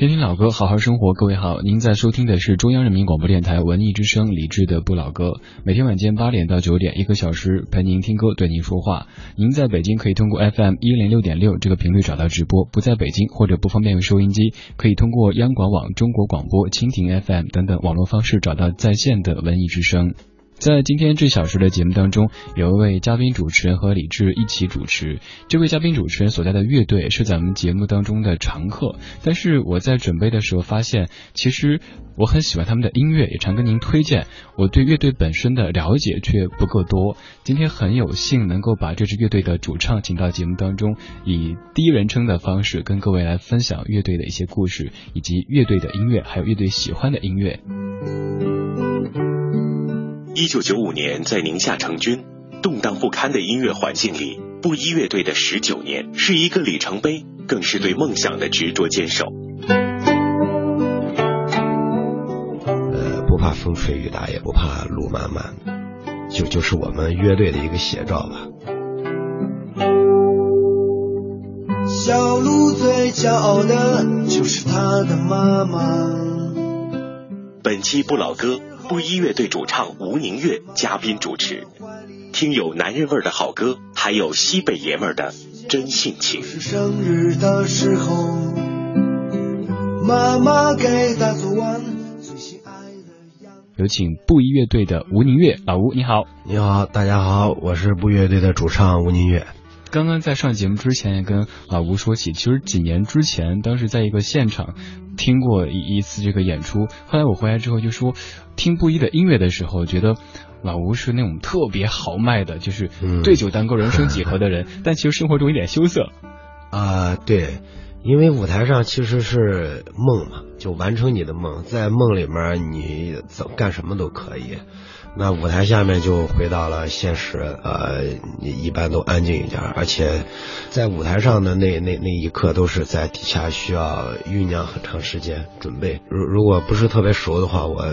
听听老歌，好好生活。各位好，您在收听的是中央人民广播电台文艺之声李志的不老歌。每天晚间八点到九点，一个小时陪您听歌，对您说话。您在北京可以通过 FM 一零六点六这个频率找到直播，不在北京或者不方便用收音机，可以通过央广网、中国广播、蜻蜓 FM 等等网络方式找到在线的文艺之声。在今天这小时的节目当中，有一位嘉宾主持人和李志一起主持。这位嘉宾主持人所在的乐队是咱们节目当中的常客，但是我在准备的时候发现，其实我很喜欢他们的音乐，也常跟您推荐。我对乐队本身的了解却不够多。今天很有幸能够把这支乐队的主唱请到节目当中，以第一人称的方式跟各位来分享乐队的一些故事，以及乐队的音乐，还有乐队喜欢的音乐。一九九五年在宁夏成军，动荡不堪的音乐环境里，布衣乐队的十九年是一个里程碑，更是对梦想的执着坚守。呃，不怕风吹雨打，也不怕路漫漫，就就是我们乐队的一个写照吧。小鹿最骄傲的就是它的妈妈。本期不老歌，布衣乐队主唱吴宁月嘉宾主持，听有男人味儿的好歌，还有西北爷们儿的真性情。是生日的时候，妈妈给他做完最心爱的羊。有请布衣乐队的吴宁月，老吴你好。你好，大家好，我是布乐队的主唱吴宁月。刚刚在上节目之前也跟老吴说起，其实几年之前，当时在一个现场听过一一次这个演出，后来我回来之后就说，听布衣的音乐的时候，觉得老吴是那种特别豪迈的，就是对酒当歌、人生几何的人，但其实生活中有点羞涩。啊、对，因为舞台上其实是梦嘛，就完成你的梦，在梦里面你怎么干什么都可以。那舞台下面就回到了现实，呃，你一般都安静一点，而且在舞台上的那那那一刻都是在底下需要酝酿很长时间准备。如如果不是特别熟的话，我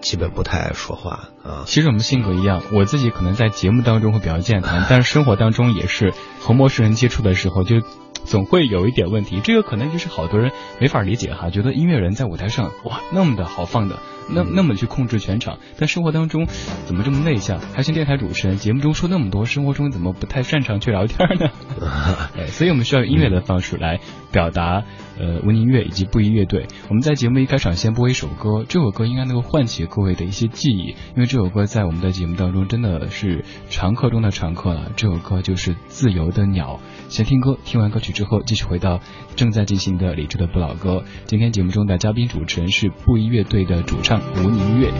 基本不太爱说话啊。其实我们性格一样，我自己可能在节目当中会比较健谈，但是生活当中也是和陌生人接触的时候就。总会有一点问题，这个可能就是好多人没法理解哈，觉得音乐人在舞台上哇那么的豪放的，那那么去控制全场，但生活当中怎么这么内向？还是电台主持人，节目中说那么多，生活中怎么不太擅长去聊天呢？哎，所以我们需要用音乐的方式来表达呃文宁乐以及布衣乐队。我们在节目一开场先播一首歌，这首歌应该能够唤起各位的一些记忆，因为这首歌在我们的节目当中真的是常客中的常客了。这首歌就是《自由的鸟》。先听歌，听完歌曲之后，继续回到正在进行的理智的不老歌。今天节目中的嘉宾主持人是布衣乐队的主唱吴宁月。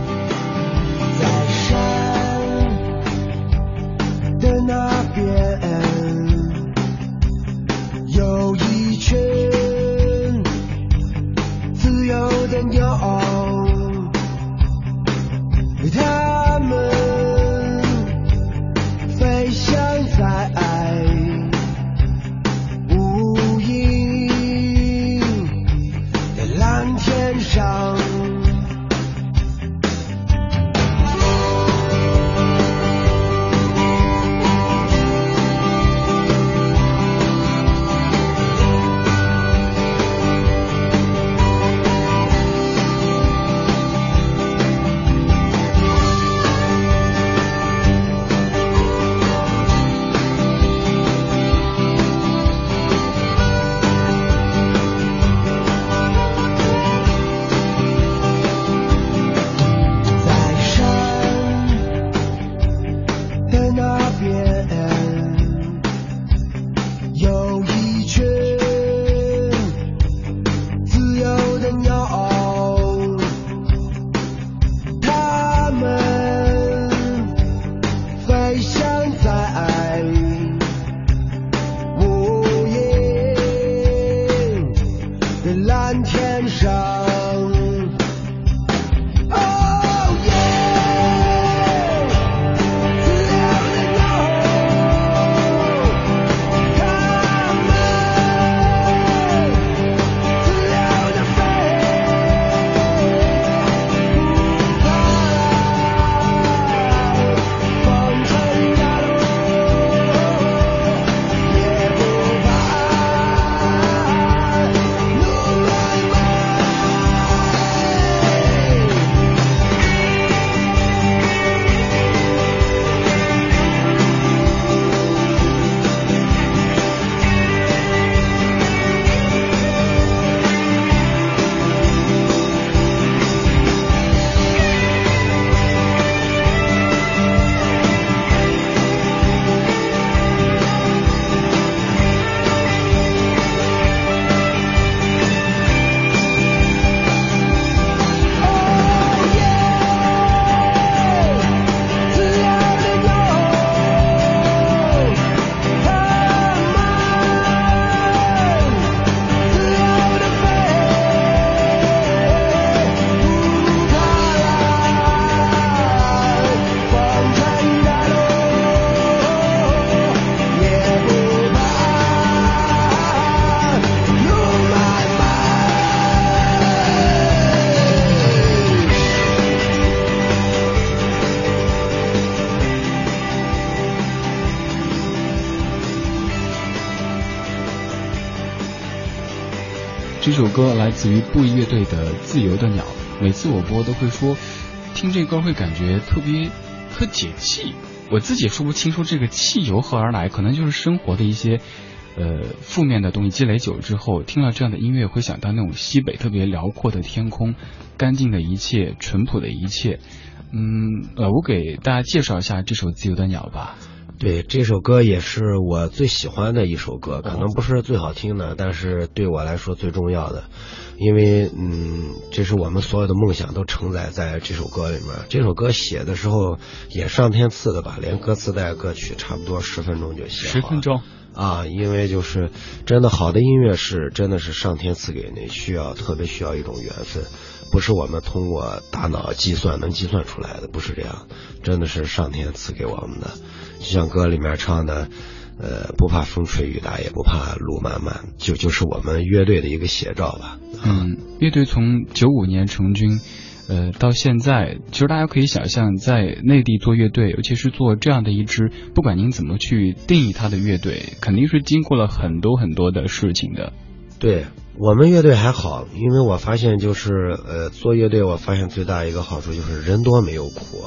在山的那边，有一群自由的鸟，自于布衣乐队的《自由的鸟》，每次我播都会说，听这歌会感觉特别特解气。我自己也说不清楚这个气由何而来，可能就是生活的一些呃负面的东西积累久之后，听了这样的音乐会想到那种西北特别辽阔的天空，干净的一切，淳朴的一切。嗯，呃，我给大家介绍一下这首《自由的鸟》吧。对，这首歌也是我最喜欢的一首歌，可能不是最好听的，但是对我来说最重要的，因为嗯，这是我们所有的梦想都承载在这首歌里面。这首歌写的时候也上天赐的吧，连歌词带歌曲差不多十分钟就写十分钟啊，因为就是真的好的音乐是真的是上天赐给你，需要特别需要一种缘分。不是我们通过大脑计算能计算出来的，不是这样，真的是上天赐给我们的。就像歌里面唱的，呃，不怕风吹雨打，也不怕路漫漫，就就是我们乐队的一个写照吧。嗯，乐队从九五年成军，呃，到现在，其实大家可以想象，在内地做乐队，尤其是做这样的一支，不管您怎么去定义它的乐队，肯定是经过了很多很多的事情的。对我们乐队还好，因为我发现就是呃做乐队，我发现最大一个好处就是人多没有苦，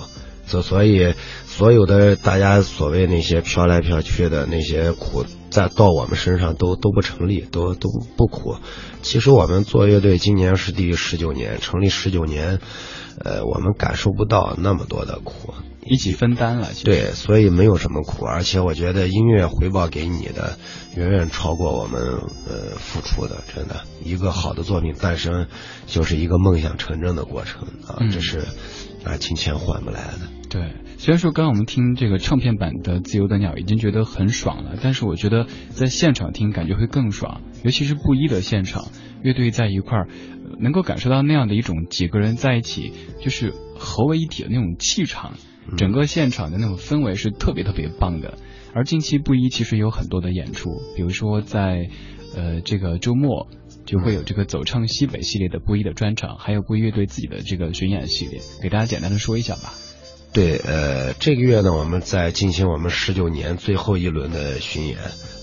所所以所有的大家所谓那些飘来飘去的那些苦，在到我们身上都都不成立，都都不苦。其实我们做乐队今年是第十九年，成立十九年，呃，我们感受不到那么多的苦。一起分担了，对，所以没有什么苦，而且我觉得音乐回报给你的远远超过我们呃付出的，真的，一个好的作品诞生就是一个梦想成真的过程啊，这是啊金钱换不来的。对，虽然说刚刚我们听这个唱片版的《自由的鸟》已经觉得很爽了，但是我觉得在现场听感觉会更爽，尤其是布衣的现场，乐队在一块儿，能够感受到那样的一种几个人在一起就是合为一体的那种气场。整个现场的那种氛围是特别特别棒的，而近期布衣其实有很多的演出，比如说在呃这个周末就会有这个走唱西北系列的布衣的专场，还有布衣乐队自己的这个巡演系列，给大家简单的说一下吧。对，呃，这个月呢，我们在进行我们十九年最后一轮的巡演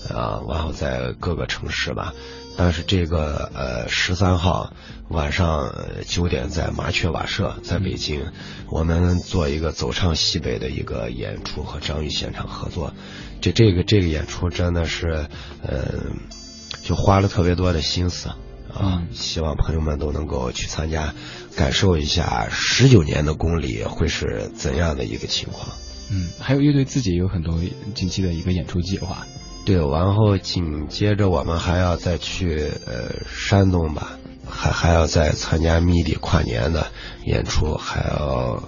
啊，然后在各个城市吧。但是这个呃十三号晚上九点在麻雀瓦舍，在北京，我们做一个走唱西北的一个演出和张宇现场合作。这这个这个演出真的是，嗯，就花了特别多的心思啊，希望朋友们都能够去参加，感受一下十九年的公里会是怎样的一个情况。嗯，还有乐队自己有很多近期的一个演出计划。对，然后紧接着我们还要再去呃山东吧，还还要再参加谜底跨年的演出，还要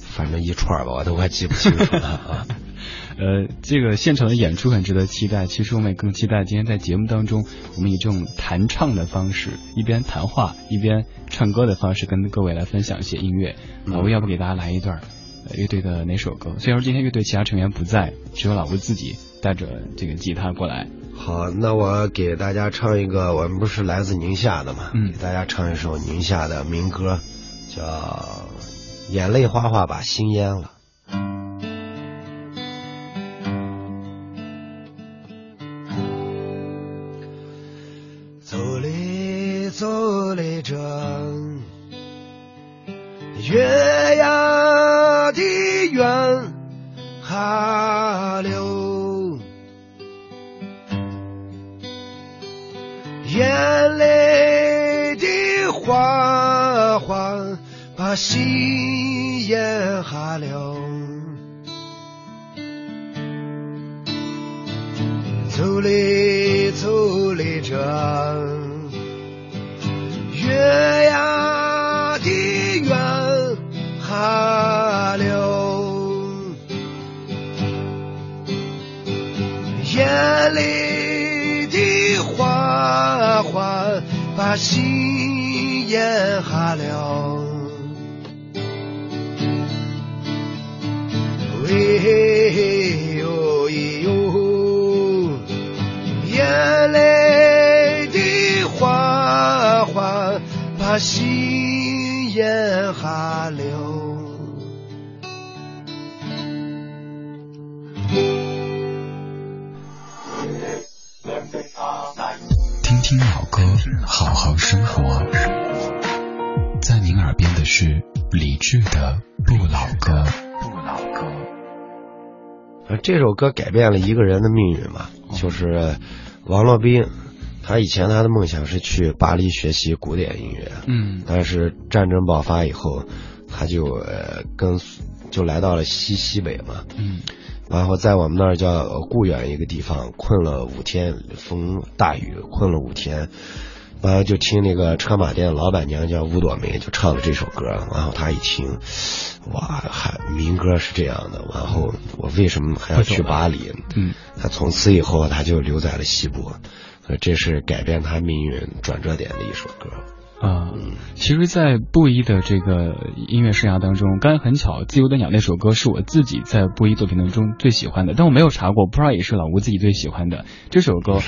反正一串吧，我都快记不清楚了啊。呃，这个现场的演出很值得期待。其实我们也更期待今天在节目当中，我们以这种弹唱的方式，一边谈话一边唱歌的方式，跟各位来分享一些音乐。老吴，要不给大家来一段乐队的哪首歌？虽然说今天乐队其他成员不在，只有老吴自己。带着这个吉他过来，好，那我给大家唱一个，我们不是来自宁夏的嘛，嗯，给大家唱一首宁夏的民歌，叫《眼泪哗哗把心淹了》。听听老。歌，好好生活。在您耳边的是李志的《不老歌》。不老歌，这首歌改变了一个人的命运嘛，就是王洛宾。他以前他的梦想是去巴黎学习古典音乐，嗯，但是战争爆发以后，他就呃跟就来到了西西北嘛，嗯。然后在我们那儿叫固远一个地方困了五天，风大雨困了五天，完了就听那个车马店老板娘叫吴朵梅就唱了这首歌，然后他一听，哇，还民歌是这样的，然后我为什么还要去巴黎？嗯，他从此以后他就留在了西部，这是改变他命运转折点的一首歌。啊，其实，在布衣的这个音乐生涯当中，刚才很巧，《自由的鸟》那首歌是我自己在布衣作品当中最喜欢的，但我没有查过，不知道也是老吴自己最喜欢的这首歌。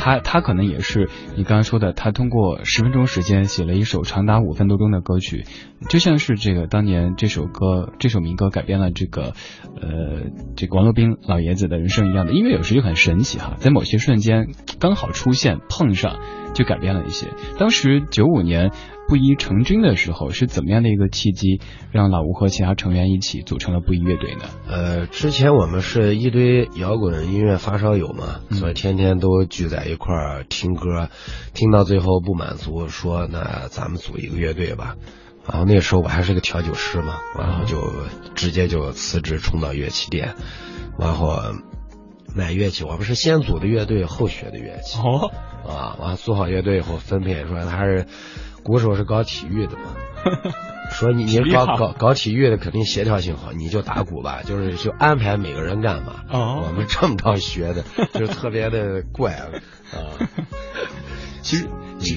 他他可能也是你刚刚说的，他通过十分钟时间写了一首长达五分多钟的歌曲，就像是这个当年这首歌这首民歌改编了这个呃这个王洛宾老爷子的人生一样的音乐，有时就很神奇哈，在某些瞬间刚好出现碰上。就改变了一些。当时九五年布衣成军的时候，是怎么样的一个契机，让老吴和其他成员一起组成了布衣乐队呢？呃，之前我们是一堆摇滚音乐发烧友嘛，所以天天都聚在一块儿听歌，听到最后不满足，说那咱们组一个乐队吧。然后那时候我还是个调酒师嘛，然后就直接就辞职冲到乐器店，然后买乐器。我们是先组的乐队，后学的乐器。哦。啊，完组好乐队以后分配说他是鼓手是搞体育的嘛，说你你搞搞搞体育的肯定协调性好，你就打鼓吧，就是就安排每个人干嘛。哦，我们这么着学的，就特别的怪啊。其实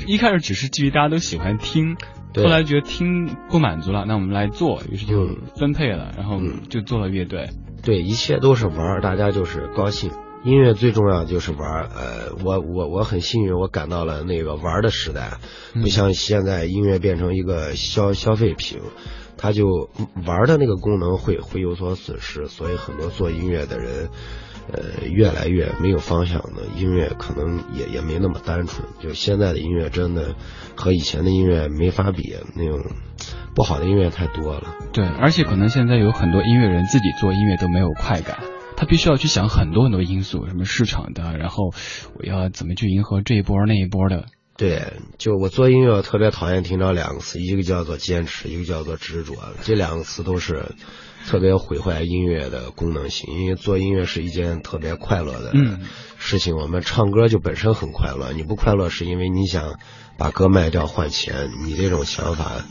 一开始只是基于大家都喜欢听，后来觉得听不满足了，那我们来做，于是就分配了，然后就做了乐队。对，一切都是玩，大家就是高兴。音乐最重要就是玩呃，我我我很幸运，我赶到了那个玩的时代，不像现在音乐变成一个消消费品，它就玩的那个功能会会有所损失，所以很多做音乐的人，呃，越来越没有方向的音乐，可能也也没那么单纯。就现在的音乐真的和以前的音乐没法比，那种不好的音乐太多了。对，而且可能现在有很多音乐人自己做音乐都没有快感。他必须要去想很多很多因素，什么市场的，然后我要怎么去迎合这一波那一波的。对，就我做音乐特别讨厌听到两个词，一个叫做坚持，一个叫做执着，这两个词都是特别毁坏音乐的功能性。因为做音乐是一件特别快乐的事情，我们唱歌就本身很快乐，你不快乐是因为你想把歌卖掉换钱，你这种想法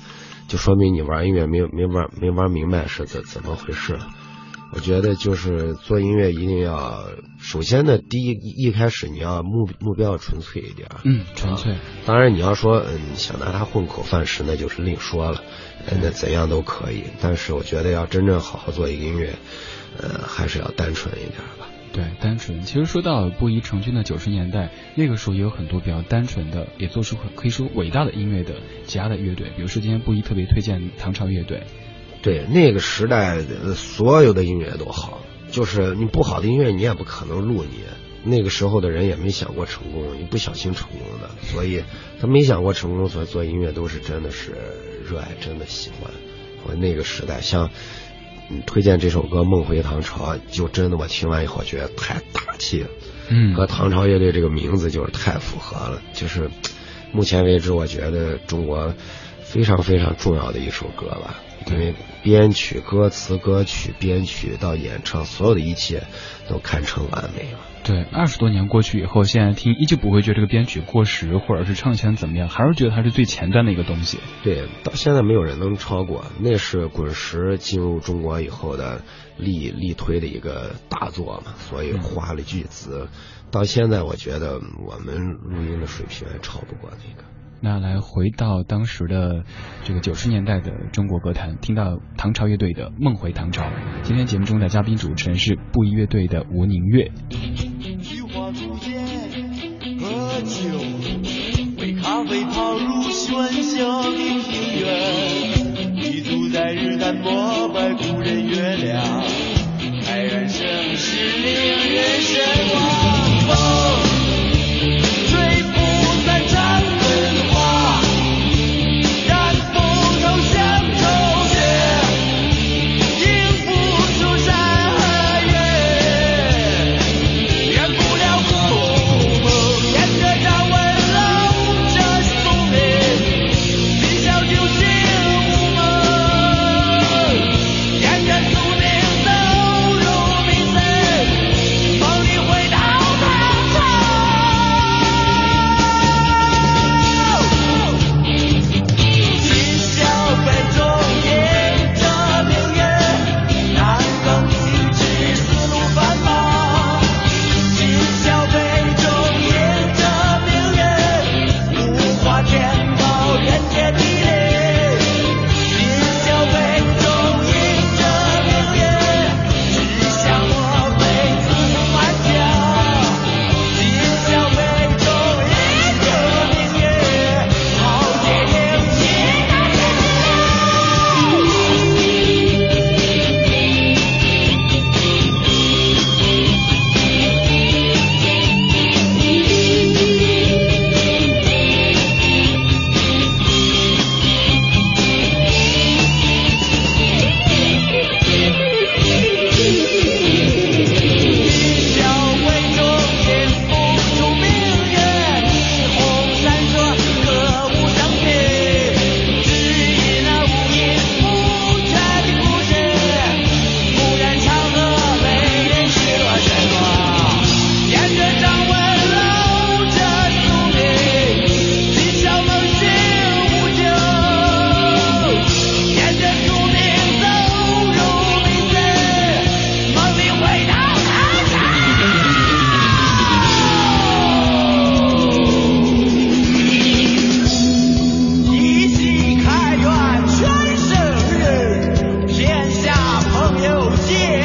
就说明你玩音乐没有没玩没玩明白是怎怎么回事。我觉得就是做音乐一定要，首先呢，第一一开始你要目目标要纯粹一点，嗯，纯粹。当然你要说，嗯，想拿它混口饭吃，那就是另说了，那怎样都可以。但是我觉得要真正好好做一个音乐，呃，还是要单纯一点吧。对，单纯。其实说到布衣成军的九十年代，那个时候也有很多比较单纯的，也做出可以说伟大的音乐的其他的乐队，比如说今天布衣特别推荐唐朝乐队。对那个时代，所有的音乐都好，就是你不好的音乐，你也不可能录你。那个时候的人也没想过成功，你不小心成功的，所以他没想过成功，所以做音乐都是真的是热爱，真的喜欢。我那个时代，像推荐这首歌《梦回唐朝》，就真的我听完以后觉得太大气了，嗯，和唐朝乐队这个名字就是太符合了，就是目前为止我觉得中国非常非常重要的一首歌吧。因为编曲、歌词、歌曲编曲到演唱，所有的一切都堪称完美了。对，二十多年过去以后，现在听依旧不会觉得这个编曲过时，或者是唱起来怎么样，还是觉得它是最前端的一个东西。对，到现在没有人能超过，那是滚石进入中国以后的力力推的一个大作嘛，所以花了巨资。到现在，我觉得我们录音的水平还超不过那个。那来回到当时的这个九十年代的中国歌坛，听到唐朝乐队的《梦回唐朝》。今天节目中的嘉宾主持人是布衣乐队的吴宁月。喝酒，杯咖啡泡入喧嚣的庭院，立足在日坛膜拜故人月亮，开然盛世令人神往。游戏。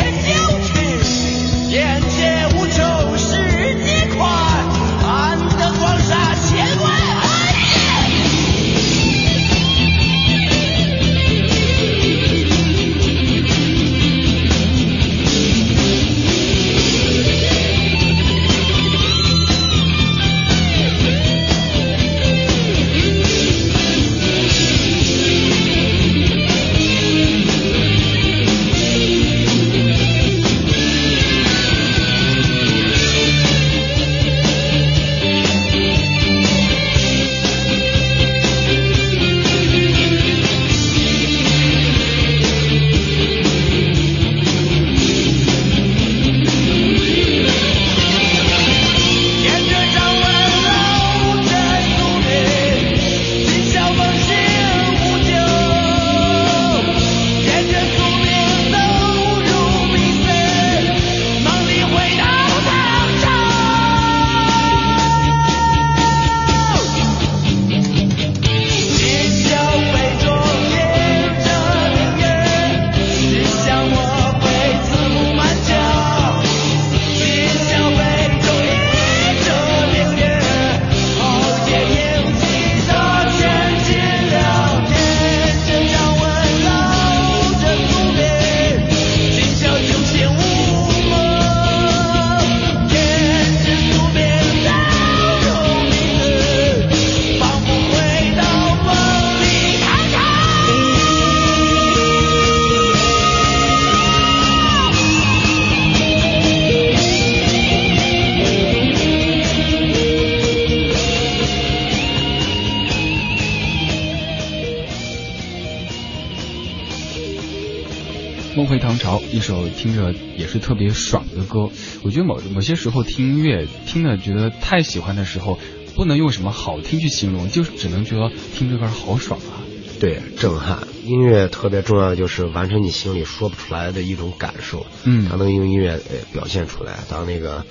朝》，一首听着也是特别爽的歌。我觉得某某些时候听音乐，听的觉得太喜欢的时候，不能用什么好听去形容，就是只能觉得听这歌好爽啊。对，震撼。音乐特别重要的就是完成你心里说不出来的一种感受。嗯，它能用音乐呃表现出来。当那个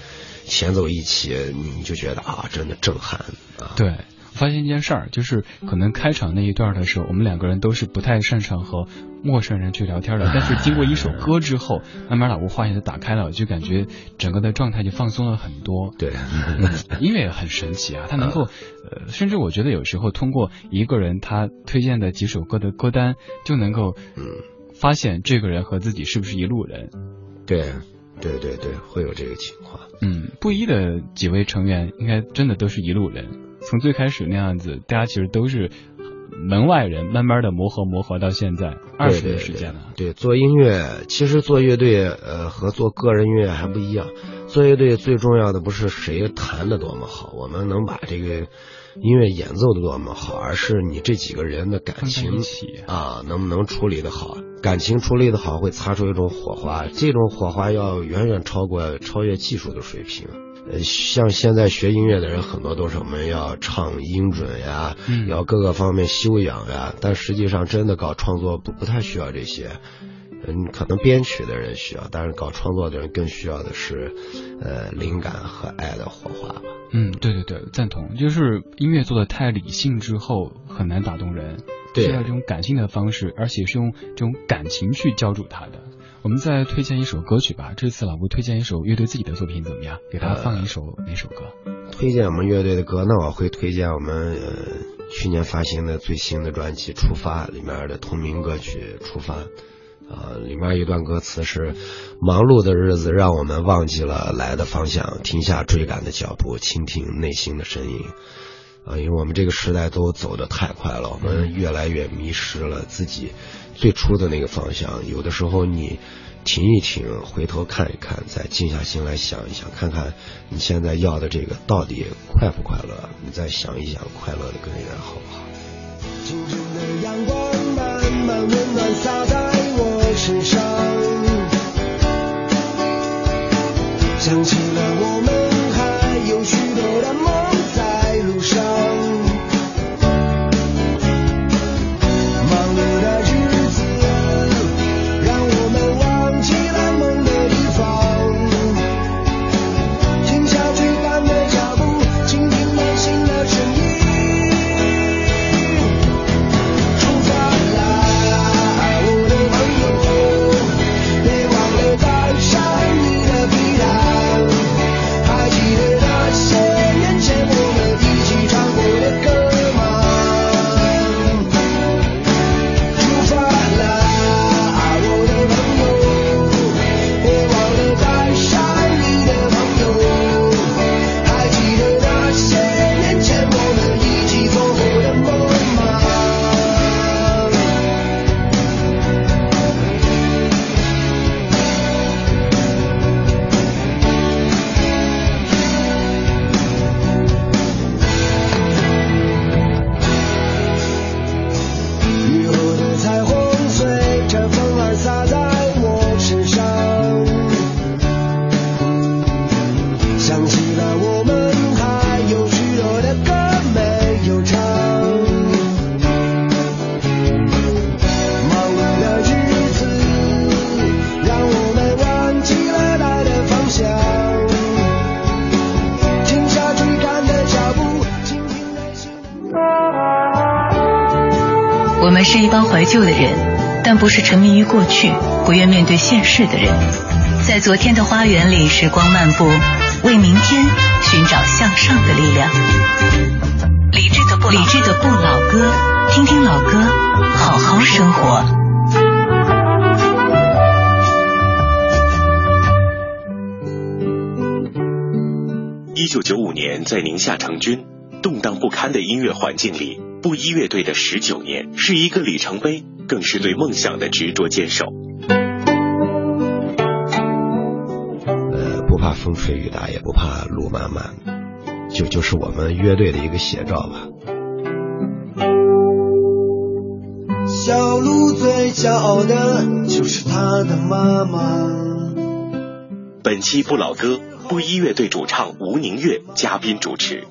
前奏一起，你就觉得啊，真的震撼啊。对。发现一件事儿，就是可能开场那一段的时候，我们两个人都是不太擅长和陌生人去聊天的。但是经过一首歌之后，慢慢把无话匣子打开了，就感觉整个的状态就放松了很多。对，音乐也很神奇啊，它能够，呃，甚至我觉得有时候通过一个人他推荐的几首歌的歌单，就能够，嗯，发现这个人和自己是不是一路人。对，对对对，会有这个情况。嗯，布衣的几位成员应该真的都是一路人。从最开始那样子，大家其实都是门外人，慢慢的磨合磨合到现在二十年时间了。对，做音乐其实做乐队呃和做个人音乐还不一样。做乐队最重要的不是谁弹的多么好，我们能把这个音乐演奏的多么好，而是你这几个人的感情啊能不能处理的好。感情处理的好会擦出一种火花，这种火花要远远超过超越技术的水平。呃，像现在学音乐的人很多都是我们要唱音准呀，要各个方面修养呀，但实际上真的搞创作不不太需要这些，嗯，可能编曲的人需要，但是搞创作的人更需要的是，呃，灵感和爱的火花吧。嗯，对对对，赞同，就是音乐做的太理性之后很难打动人，需要这种感性的方式，而且是用这种感情去浇筑它的。我们再推荐一首歌曲吧。这次老吴推荐一首乐队自己的作品怎么样？给大家放一首哪首歌？推荐我们乐队的歌，那我会推荐我们呃去年发行的最新的专辑《出发》里面的同名歌曲《出发》。啊，里面一段歌词是：忙碌的日子让我们忘记了来的方向，停下追赶的脚步，倾听内心的声音。啊，因为我们这个时代都走得太快了，我们越来越迷失了自己。最初的那个方向，有的时候你停一停，回头看一看，再静下心来想一想，看看你现在要的这个到底快不快乐？你再想一想，快乐的根源好不好？清晨的阳光慢慢温暖洒在我身上，想起了我们旧的人，但不是沉迷于过去、不愿面对现实的人。在昨天的花园里，时光漫步，为明天寻找向上的力量。理智的不理智的不老歌，听听老歌，好好生活。一九九五年，在宁夏成军，动荡不堪的音乐环境里。布衣乐队的十九年是一个里程碑，更是对梦想的执着坚守。呃，不怕风吹雨打，也不怕路漫漫，就就是我们乐队的一个写照吧。小鹿最骄傲的就是他的妈妈。本期不老歌，布衣乐队主唱吴宁月嘉宾主持，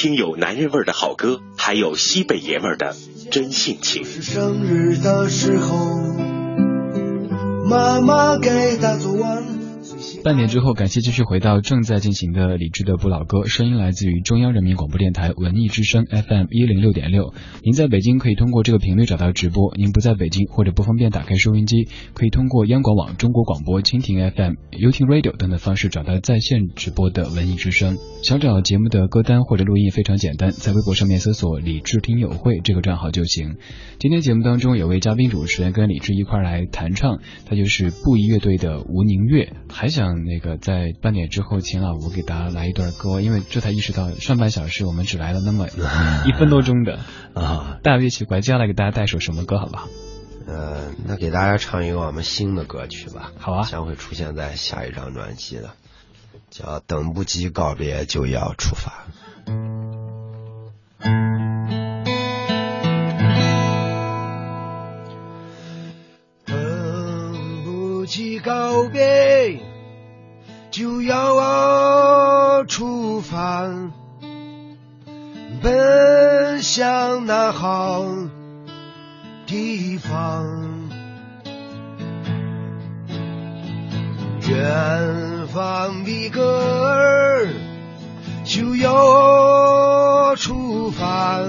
听有男人味的好歌，还有西北爷们的真性情。是生日的时候，妈妈给他做完。半点之后，感谢继续回到正在进行的李志的不老歌，声音来自于中央人民广播电台文艺之声 FM 一零六点六。您在北京可以通过这个频率找到直播，您不在北京或者不方便打开收音机，可以通过央广网、中国广播、蜻蜓 FM、优听 Radio 等等方式找到在线直播的文艺之声。想找节目的歌单或者录音非常简单，在微博上面搜索“李志听友会”这个账号就行。今天节目当中有位嘉宾主持人跟李志一块来弹唱，他就是布衣乐队的吴宁月，还想。那个在半点之后，请老吴给大家来一段歌，因为这才意识到上半小时我们只来了那么 一分多钟的啊，大约奇怪，接下来给大家带首什么歌，好不好？呃，那给大家唱一个我们新的歌曲吧。好啊，将会出现在下一张专辑的，叫《等不及告别就要出发》。等不及告别。就要出发，奔向那好地方。远方的歌儿就要出发，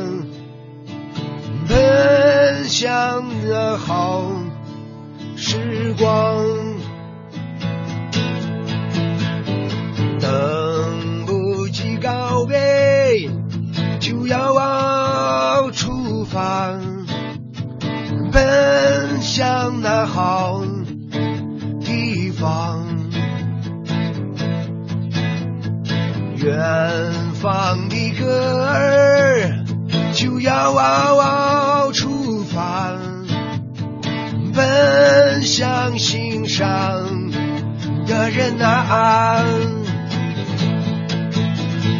奔向那好时光。向那好地方。远方的歌儿就要出发，奔向心上的人啊。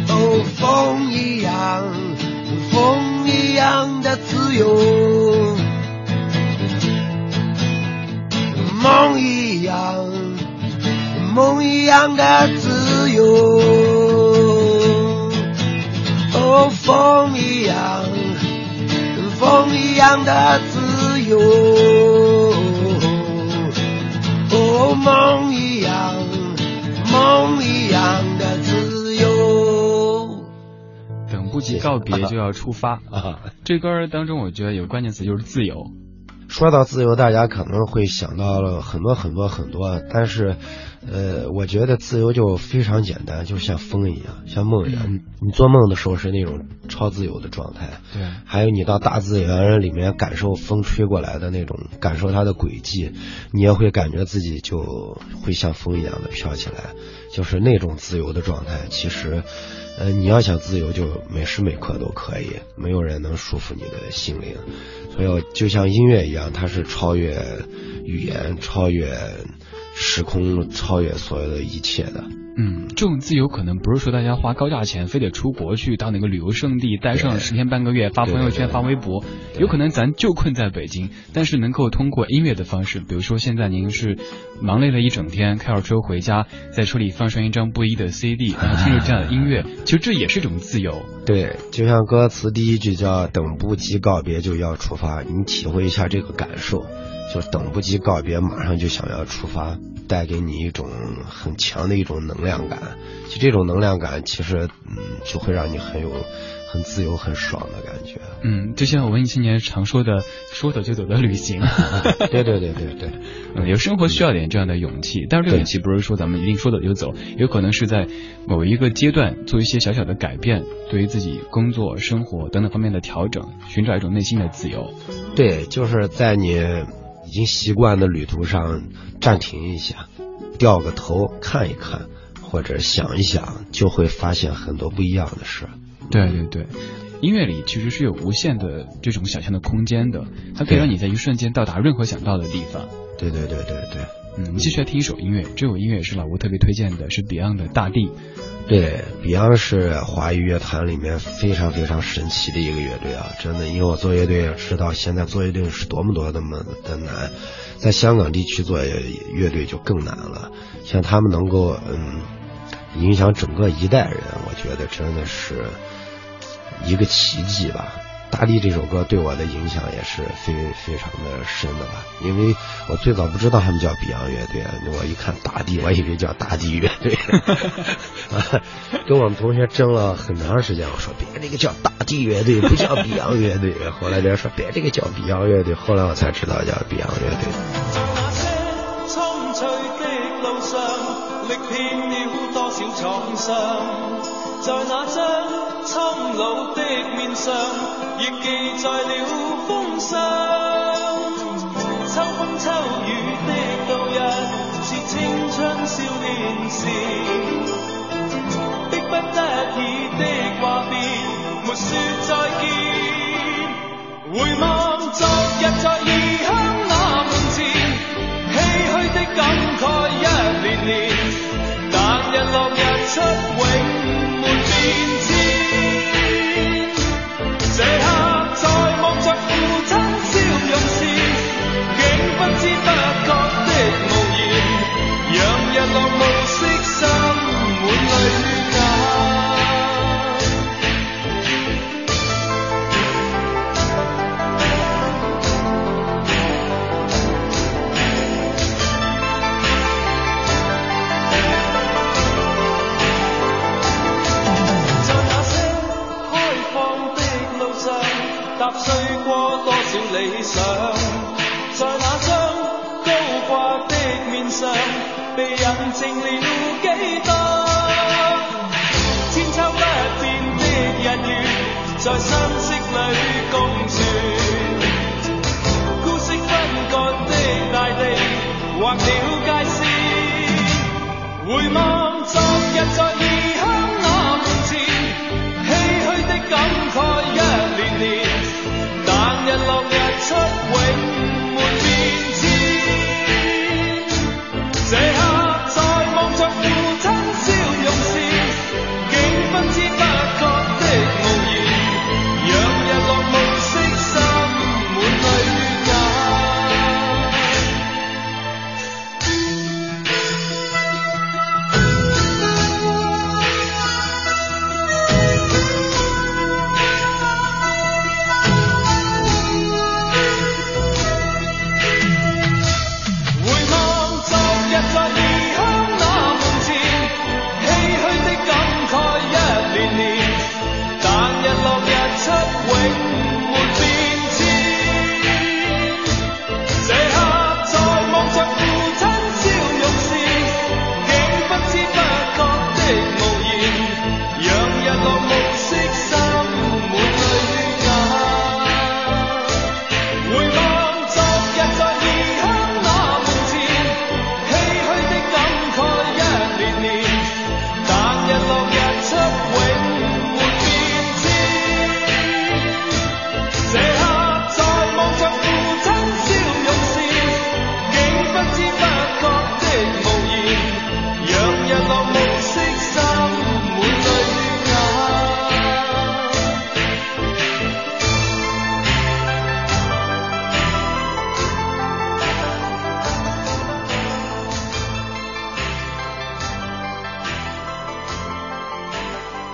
哦，风一样，风一样的自由，梦一样，梦一样的自由。哦，风一样，风一样的自由。哦，梦一样，梦一样的自由。等。不及告别就要出发啊！这歌当中，我觉得有关键词就是自由。说到自由，大家可能会想到了很多很多很多，但是，呃，我觉得自由就非常简单，就像风一样，像梦一样。你做梦的时候是那种超自由的状态，对。还有你到大自然里面感受风吹过来的那种，感受它的轨迹，你也会感觉自己就会像风一样的飘起来，就是那种自由的状态。其实。呃，你要想自由，就每时每刻都可以，没有人能束缚你的心灵。所以，就像音乐一样，它是超越语言、超越时空、超越所有的一切的。嗯，这种自由可能不是说大家花高价钱非得出国去到哪个旅游胜地待上十天半个月发朋友圈发微博，有可能咱就困在北京，但是能够通过音乐的方式，比如说现在您是忙累了一整天，开着车回家，在车里放上一张布衣的 CD，然后听着这样的音乐，其实这也是一种自由。对，就像歌词第一句叫“等不及告别就要出发”，你体会一下这个感受。就等不及告别，马上就想要出发，带给你一种很强的一种能量感。就这种能量感，其实嗯，就会让你很有很自由、很爽的感觉。嗯，就像文艺青年常说的“说走就走”的旅行。对对对对对，嗯，有生活需要点这样的勇气，但是这勇气不是说咱们一定说走就走，有可能是在某一个阶段做一些小小的改变，对于自己工作、生活等等方面的调整，寻找一种内心的自由。对，就是在你。已经习惯的旅途上暂停一下，掉个头看一看，或者想一想，就会发现很多不一样的事。对对对，音乐里其实是有无限的这种想象的空间的，它可以让你在一瞬间到达任何想到的地方。对对对对对。嗯，我们继续来听一首音乐，这首音乐也是老吴特别推荐的，是 Beyond 的《大地》。对，Beyond 是华语乐坛里面非常非常神奇的一个乐队啊，真的，因为我做乐队也知道现在做乐队是多么多么的难，在香港地区做乐队就更难了。像他们能够嗯影响整个一代人，我觉得真的是一个奇迹吧。大地这首歌对我的影响也是非非常的深的吧，因为我最早不知道他们叫 Beyond 乐队，我一看大地，我以为叫大地乐队，跟我们同学争了很长时间，我说别这个叫大地乐队，不叫 Beyond 乐队，后来别人说别这个叫 Beyond 乐队，后来我才知道叫 Beyond 乐队。在那张苍老的面上，亦记载了风霜。秋风秋雨的度日，是青春少年时。迫不得已的话别，没说再见。回望昨日在异乡那门前，唏嘘的感慨一年年。但日落日出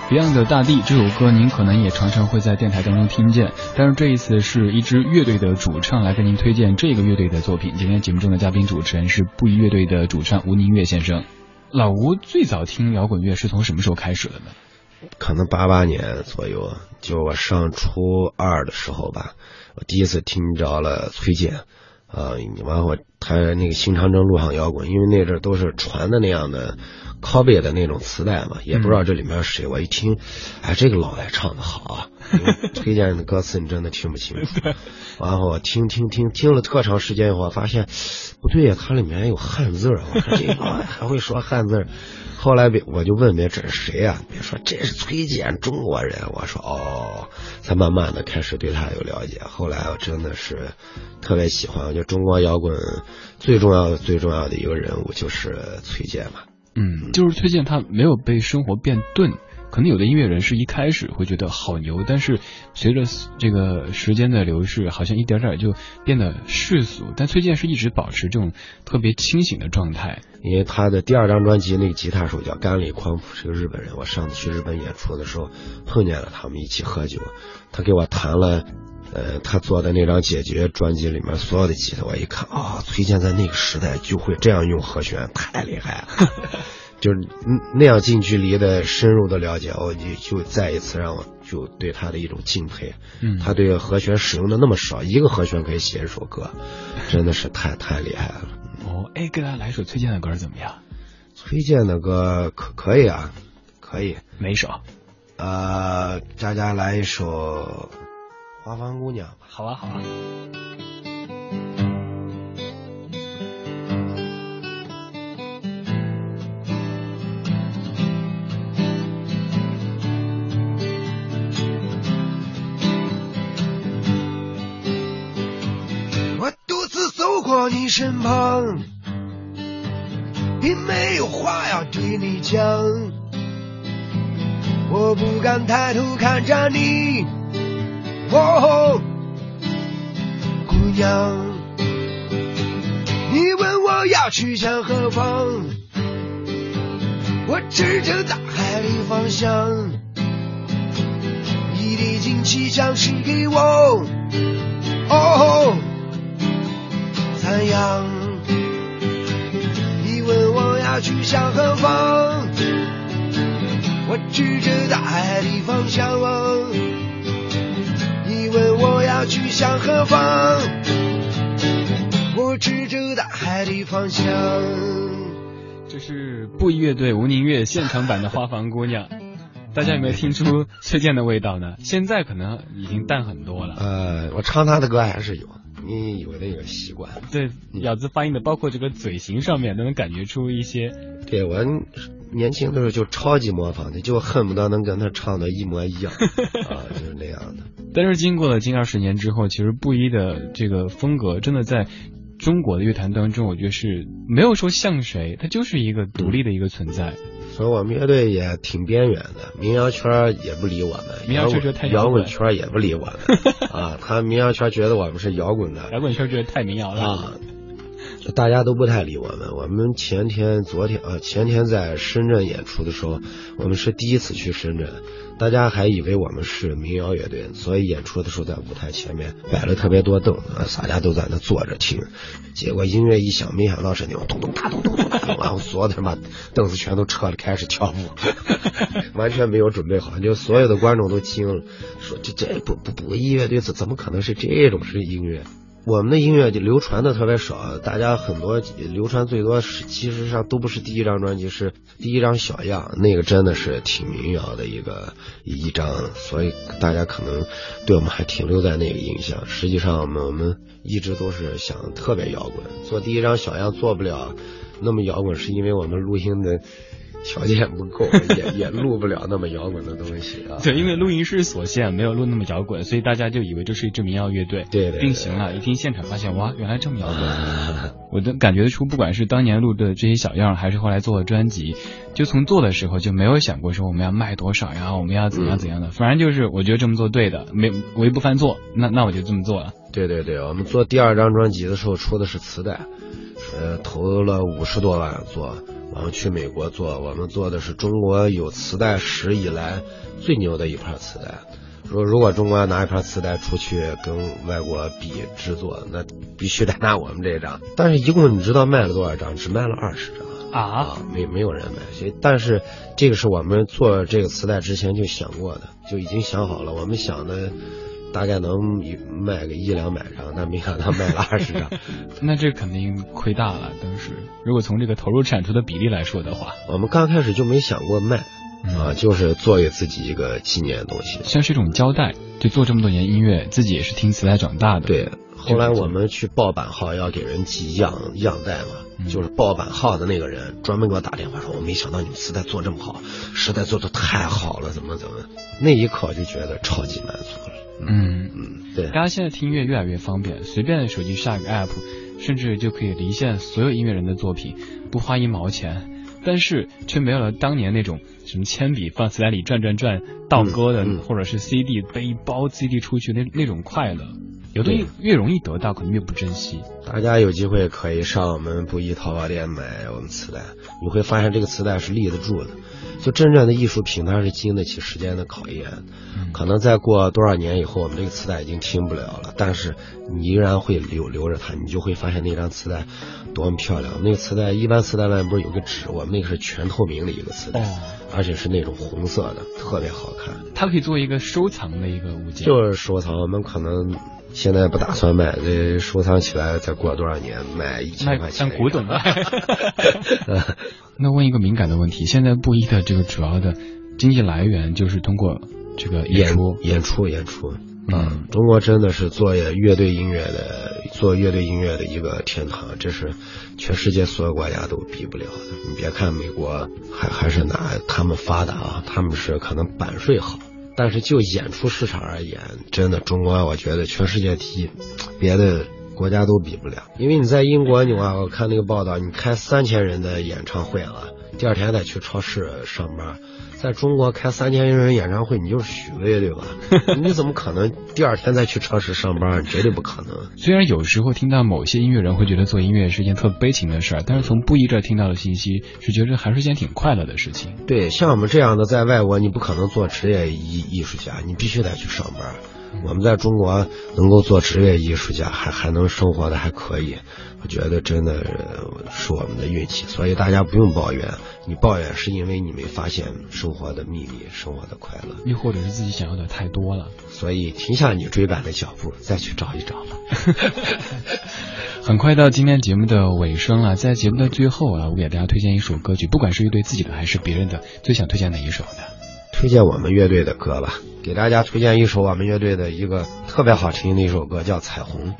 Beyond 的大地这首歌，您可能也常常会在电台当中听见，但是这一次是一支乐队的主唱来跟您推荐这个乐队的作品。今天节目中的嘉宾主持人是布衣乐队的主唱吴宁月先生。老吴最早听摇滚乐是从什么时候开始的呢？可能八八年左右，就我上初二的时候吧，我第一次听着了崔健，啊，完我他那个新长征路上摇滚，因为那阵都是传的那样的。Copy 的那种磁带嘛，也不知道这里面是谁。我一听，哎，这个老外唱的好啊！推荐的歌词你真的听不清楚。然后我听听听听了特长时间以后，发现不对呀，它里面有汉字啊！我说 这老外还会说汉字。后来别我就问别这是谁啊？别说这是崔健，中国人。我说哦，才慢慢的开始对他有了解。后来我真的是特别喜欢，就中国摇滚最重要最重要的一个人物就是崔健嘛。嗯，就是推荐，他没有被生活变钝。可能有的音乐人是一开始会觉得好牛，但是随着这个时间的流逝，好像一点点就变得世俗。但崔健是一直保持这种特别清醒的状态。因为他的第二张专辑那个吉他手叫甘里匡普，是个日本人。我上次去日本演出的时候碰见了他们一起喝酒，他给我弹了，呃，他做的那张解决专辑里面所有的吉他。我一看啊，崔健在那个时代就会这样用和弦，太厉害了。就是那样近距离的深入的了解，我就就再一次让我就对他的一种敬佩。嗯，他对和弦使用的那么少，一个和弦可以写一首歌，真的是太太厉害了。哦，哎，给大家来一首崔健的歌怎么样？崔健的歌可可以啊，可以。哪首？呃，佳佳来一首《花房姑娘》。好啊，好啊。你身旁，并没有话要对你讲，我不敢抬头看着你，哦，姑娘，你问我要去向何方，我指着大海的方向，你的惊奇像是给我，哦。怎样？你问我要去向何方？我指着大海的方向。你问我要去向何方？我指着大海的方向。这是布衣乐队吴宁月现场版的《花房姑娘》，大家有没有听出崔健的味道呢？现在可能已经淡很多了。呃，我唱他的歌还是有。你有那个习惯，对咬字发音的，包括这个嘴型上面都能感觉出一些。对我年轻的时候就超级模仿的，就恨不得能跟他唱的一模一样 啊，就是那样的。但是经过了近二十年之后，其实布衣的这个风格真的在中国的乐坛当中，我觉得是没有说像谁，他就是一个独立的一个存在。所以我们乐队也挺边缘的，民谣圈也不理我们，民谣圈太摇滚圈也不理我们 啊。他民谣圈觉得我们是摇滚的，摇滚圈觉得太民谣了啊。大家都不太理我们。我们前天、昨天啊，前天在深圳演出的时候，我们是第一次去深圳。大家还以为我们是民谣乐队，所以演出的时候在舞台前面摆了特别多凳子，大家都在那坐着听。结果音乐一响，没想到是那种咚咚哒咚咚咚，然后所有的把凳子全都撤了，开始跳舞，完全没有准备好，就所有的观众都惊了，说这这不不不，音乐队怎怎么可能是这种是音乐？我们的音乐就流传的特别少，大家很多流传最多是，其实上都不是第一张专辑，是第一张小样，那个真的是挺民谣的一个一张，所以大家可能对我们还停留在那个印象。实际上，我们我们一直都是想特别摇滚，做第一张小样做不了那么摇滚，是因为我们录音的。条件不够，也也录不了那么摇滚的东西啊。对，因为录音室所限，没有录那么摇滚，所以大家就以为这是一支民谣乐队。对，对。并行了。一听现场，发现哇，原来这么摇滚。我都感觉得出，不管是当年录的这些小样，还是后来做的专辑，就从做的时候就没有想过说我们要卖多少呀，我们要怎样怎样的。反正就是我觉得这么做对的，没我又不犯错，那那我就这么做了。对对对，我们做第二张专辑的时候出的是磁带，呃，投了五十多万做。然后去美国做，我们做的是中国有磁带史以来最牛的一盘磁带。说如果中国要拿一盘磁带出去跟外国比制作，那必须得拿我们这张。但是一共你知道卖了多少张？只卖了二十张啊，没没有人买。所以，但是这个是我们做这个磁带之前就想过的，就已经想好了。我们想的大概能卖个一两百张，但没想到卖了二十张。那这肯定亏大了。当时如果从这个投入产出的比例来说的话，我们刚开始就没想过卖。嗯啊，就是做给自己一个纪念的东西，像是一种交代。就做这么多年音乐，自己也是听磁带长大的。对，后来我们去报版号要给人寄样样带嘛，嗯就是报版号的那个人专门给我打电话说，我没想到你们磁带做这么好，实在做的太好了，怎么怎么，那一刻就觉得超级满足了。嗯嗯，对。大家现在听音乐越来越方便，随便手机下个 app，甚至就可以离线所有音乐人的作品，不花一毛钱。但是却没有了当年那种什么铅笔放磁带里转转转倒歌的，嗯嗯、或者是 CD 背一包 CD 出去那那种快乐。有的越容易得到，可能越不珍惜。大家有机会可以上我们布衣淘宝店买我们磁带，你会发现这个磁带是立得住的。就真正的艺术品，它是经得起时间的考验。嗯、可能再过多少年以后，我们这个磁带已经听不了了，但是你依然会留留着它，你就会发现那张磁带多么漂亮。那个磁带一般磁带外面不是有个纸，我们那个是全透明的一个磁带，哦、而且是那种红色的，特别好看。它可以作为一个收藏的一个物件。就是收藏，我们可能。现在不打算卖，这收藏起来，再过多少年卖一千块钱。像古董了。那问一个敏感的问题：现在布衣的这个主要的经济来源就是通过这个演出、演出、演出。嗯，中国真的是做乐队音乐的，做乐队音乐的一个天堂，这是全世界所有国家都比不了的。你别看美国还还是拿他们发达啊，他们是可能版税好。但是就演出市场而言，真的中国我觉得全世界第一，别的国家都比不了。因为你在英国，你我看那个报道，你开三千人的演唱会了，第二天再去超市上班。在中国开三千人演唱会，你就是许巍对吧？你怎么可能第二天再去超市上班？绝对不可能。虽然有时候听到某些音乐人会觉得做音乐是一件特悲情的事儿，但是从布衣这听到的信息是觉得还是一件挺快乐的事情。对，像我们这样的在外国，你不可能做职业艺艺术家，你必须得去上班。我们在中国能够做职业艺术家，还还能生活的还可以，我觉得真的是我们的运气。所以大家不用抱怨，你抱怨是因为你没发现生活的秘密，生活的快乐，又或者是自己想要的太多了。所以停下你追赶的脚步，再去找一找吧。很快到今天节目的尾声了，在节目的最后啊，我给大家推荐一首歌曲，不管是乐队自己的还是别人的，最想推荐哪一首呢？推荐我们乐队的歌吧，给大家推荐一首我们乐队的一个特别好听的一首歌，叫《彩虹》，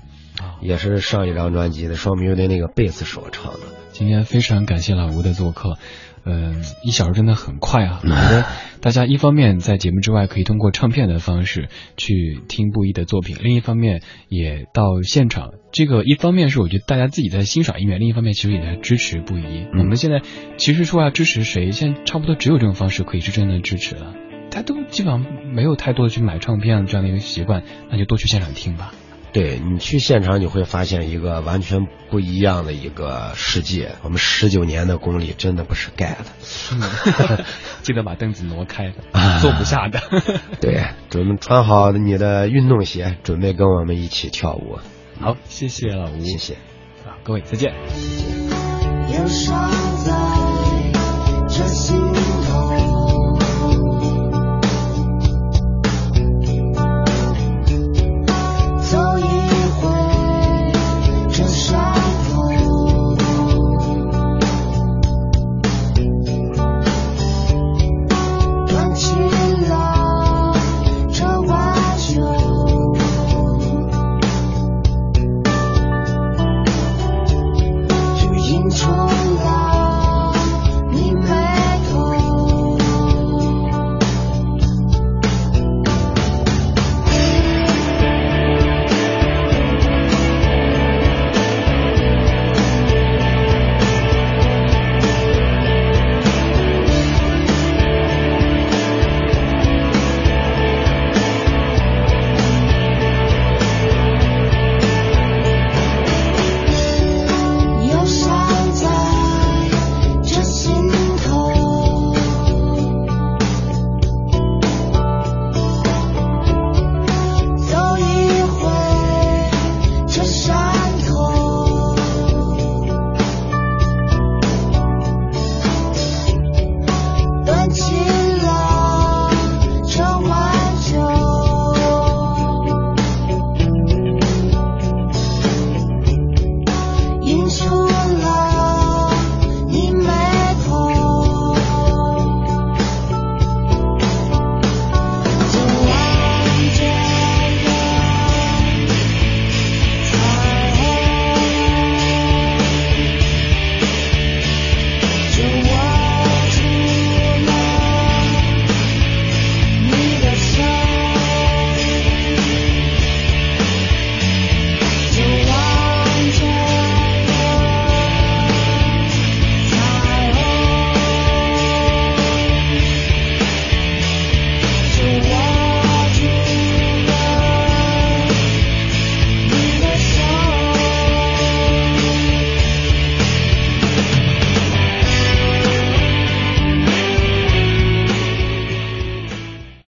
也是上一张专辑的，是我们乐队那个贝斯手唱的。今天非常感谢老吴的做客，嗯、呃，一小时真的很快啊！我觉得大家一方面在节目之外可以通过唱片的方式去听布衣的作品，另一方面也到现场。这个一方面是我觉得大家自己在欣赏音乐，另一方面其实也在支持布衣。嗯、我们现在其实说要支持谁，现在差不多只有这种方式可以是真的支持了。大家都基本上没有太多的去买唱片这样的一个习惯，那就多去现场听吧。对你去现场，你会发现一个完全不一样的一个世界。我们十九年的功力真的不是盖的，嗯、记得把凳子挪开，坐不下的。对，准备穿好你的运动鞋，准备跟我们一起跳舞。好，谢谢老吴，谢谢。啊，各位再见。